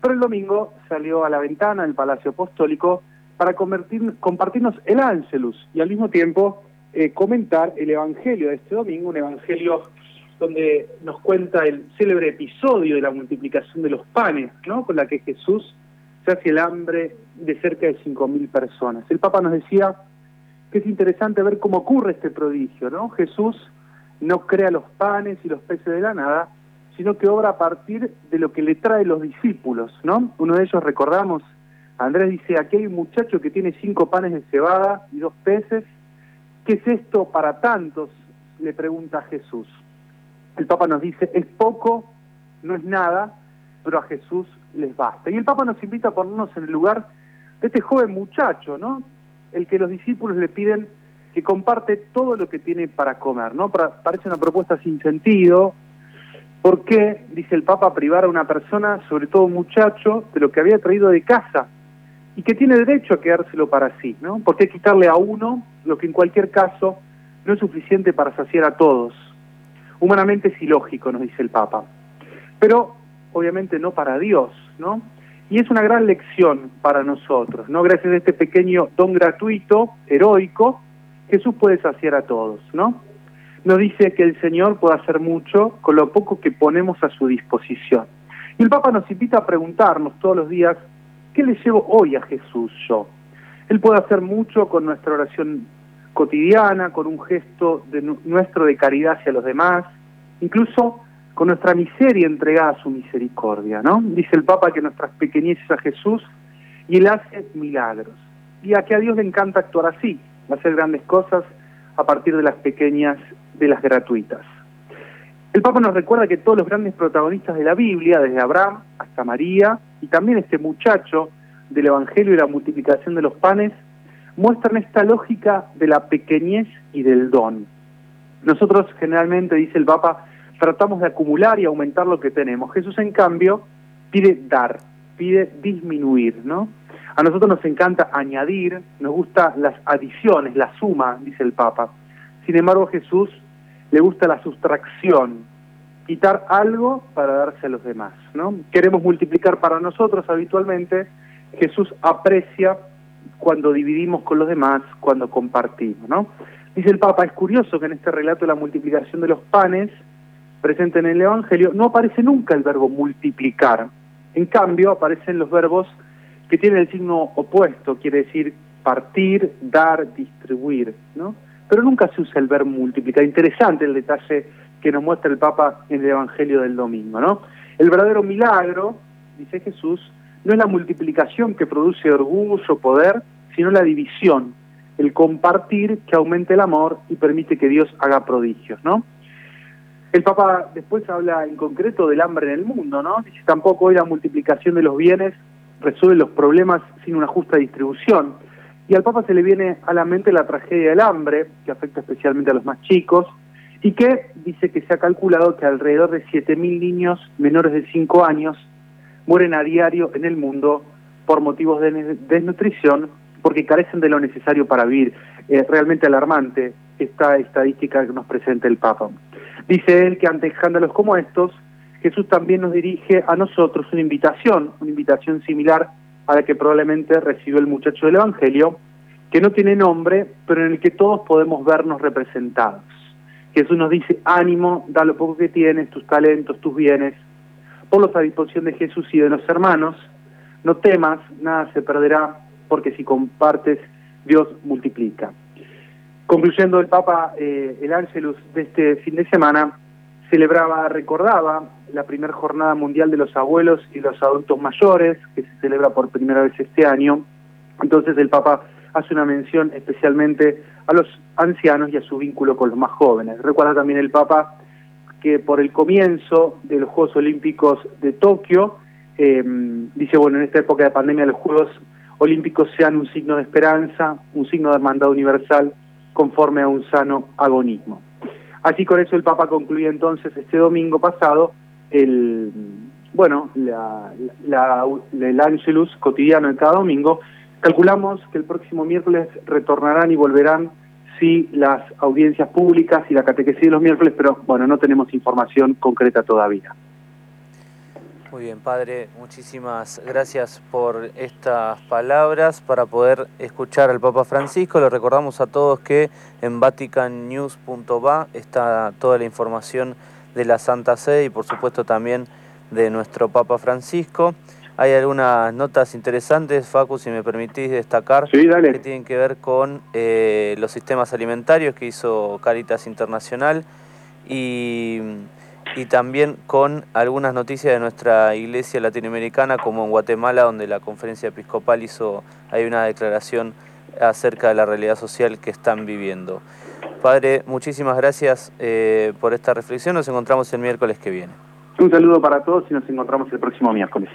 Pero el domingo salió a la ventana del Palacio Apostólico para compartirnos el Ángelus y al mismo tiempo eh, comentar el Evangelio de este domingo, un Evangelio donde nos cuenta el célebre episodio de la multiplicación de los panes, ¿no? con la que Jesús se hace el hambre de cerca de 5.000 personas. El Papa nos decía que es interesante ver cómo ocurre este prodigio, ¿no? Jesús no crea los panes y los peces de la nada, sino que obra a partir de lo que le trae los discípulos, ¿no? Uno de ellos, recordamos, Andrés dice, aquí hay un muchacho que tiene cinco panes de cebada y dos peces, ¿qué es esto para tantos? le pregunta Jesús. El Papa nos dice, es poco, no es nada, pero a Jesús les basta. Y el Papa nos invita a ponernos en el lugar de este joven muchacho, ¿no? El que los discípulos le piden que comparte todo lo que tiene para comer, ¿no? parece una propuesta sin sentido. ¿Por qué, dice el Papa, privar a una persona, sobre todo un muchacho, de lo que había traído de casa y que tiene derecho a quedárselo para sí, ¿no? ¿Por qué quitarle a uno lo que en cualquier caso no es suficiente para saciar a todos? Humanamente es ilógico, nos dice el Papa. Pero obviamente no para Dios, ¿no? Y es una gran lección para nosotros, ¿no? Gracias a este pequeño don gratuito, heroico, Jesús puede saciar a todos, ¿no? Nos dice que el Señor puede hacer mucho con lo poco que ponemos a su disposición. Y el Papa nos invita a preguntarnos todos los días, ¿qué le llevo hoy a Jesús yo? Él puede hacer mucho con nuestra oración cotidiana, con un gesto de nuestro de caridad hacia los demás, incluso con nuestra miseria entregada a su misericordia, ¿no? Dice el Papa que nuestras pequeñeces a Jesús y Él hace milagros. Y a que a Dios le encanta actuar así, hacer grandes cosas a partir de las pequeñas, de las gratuitas. El Papa nos recuerda que todos los grandes protagonistas de la Biblia, desde Abraham hasta María, y también este muchacho del Evangelio y la multiplicación de los panes, muestran esta lógica de la pequeñez y del don. Nosotros generalmente, dice el Papa, tratamos de acumular y aumentar lo que tenemos. Jesús, en cambio, pide dar, pide disminuir, ¿no? A nosotros nos encanta añadir, nos gusta las adiciones, la suma, dice el Papa. Sin embargo, Jesús le gusta la sustracción, quitar algo para darse a los demás, ¿no? Queremos multiplicar para nosotros habitualmente, Jesús aprecia cuando dividimos con los demás, cuando compartimos, ¿no? Dice el Papa, es curioso que en este relato de la multiplicación de los panes, presente en el Evangelio, no aparece nunca el verbo multiplicar. En cambio, aparecen los verbos que tienen el signo opuesto, quiere decir partir, dar, distribuir, ¿no? Pero nunca se usa el verbo multiplicar. Interesante el detalle que nos muestra el Papa en el Evangelio del domingo, ¿no? El verdadero milagro, dice Jesús, no es la multiplicación que produce orgullo, poder, sino la división, el compartir que aumente el amor y permite que Dios haga prodigios, ¿no? El Papa después habla en concreto del hambre en el mundo, ¿no? Dice tampoco hoy la multiplicación de los bienes resuelve los problemas sin una justa distribución. Y al Papa se le viene a la mente la tragedia del hambre, que afecta especialmente a los más chicos, y que dice que se ha calculado que alrededor de 7.000 niños menores de 5 años mueren a diario en el mundo por motivos de desnutrición, porque carecen de lo necesario para vivir. Es realmente alarmante esta estadística que nos presenta el Papa. Dice él que ante escándalos como estos, Jesús también nos dirige a nosotros una invitación, una invitación similar a la que probablemente recibió el muchacho del Evangelio, que no tiene nombre, pero en el que todos podemos vernos representados. Jesús nos dice, ánimo, da lo poco que tienes, tus talentos, tus bienes, ponlos a disposición de Jesús y de los hermanos, no temas, nada se perderá, porque si compartes, Dios multiplica. Concluyendo el Papa, eh, el Ángelus de este fin de semana celebraba, recordaba la primera jornada mundial de los abuelos y los adultos mayores, que se celebra por primera vez este año. Entonces el Papa hace una mención especialmente a los ancianos y a su vínculo con los más jóvenes. Recuerda también el Papa que por el comienzo de los Juegos Olímpicos de Tokio, eh, dice, bueno, en esta época de pandemia los Juegos Olímpicos sean un signo de esperanza, un signo de hermandad universal, conforme a un sano agonismo. Así con eso el Papa concluye entonces este domingo pasado el, bueno, la, la, el Angelus cotidiano de cada domingo. Calculamos que el próximo miércoles retornarán y volverán sí las audiencias públicas y la catequesis de los miércoles, pero bueno, no tenemos información concreta todavía. Muy bien, padre, muchísimas gracias por estas palabras para poder escuchar al Papa Francisco. Le recordamos a todos que en vaticannews.va está toda la información de la Santa Sede y por supuesto también de nuestro Papa Francisco. Hay algunas notas interesantes, Facu, si me permitís destacar, que tienen que ver con eh, los sistemas alimentarios que hizo Caritas Internacional y y también con algunas noticias de nuestra iglesia latinoamericana, como en Guatemala, donde la conferencia episcopal hizo, hay una declaración acerca de la realidad social que están viviendo. Padre, muchísimas gracias eh, por esta reflexión, nos encontramos el miércoles que viene. Un saludo para todos y nos encontramos el próximo miércoles.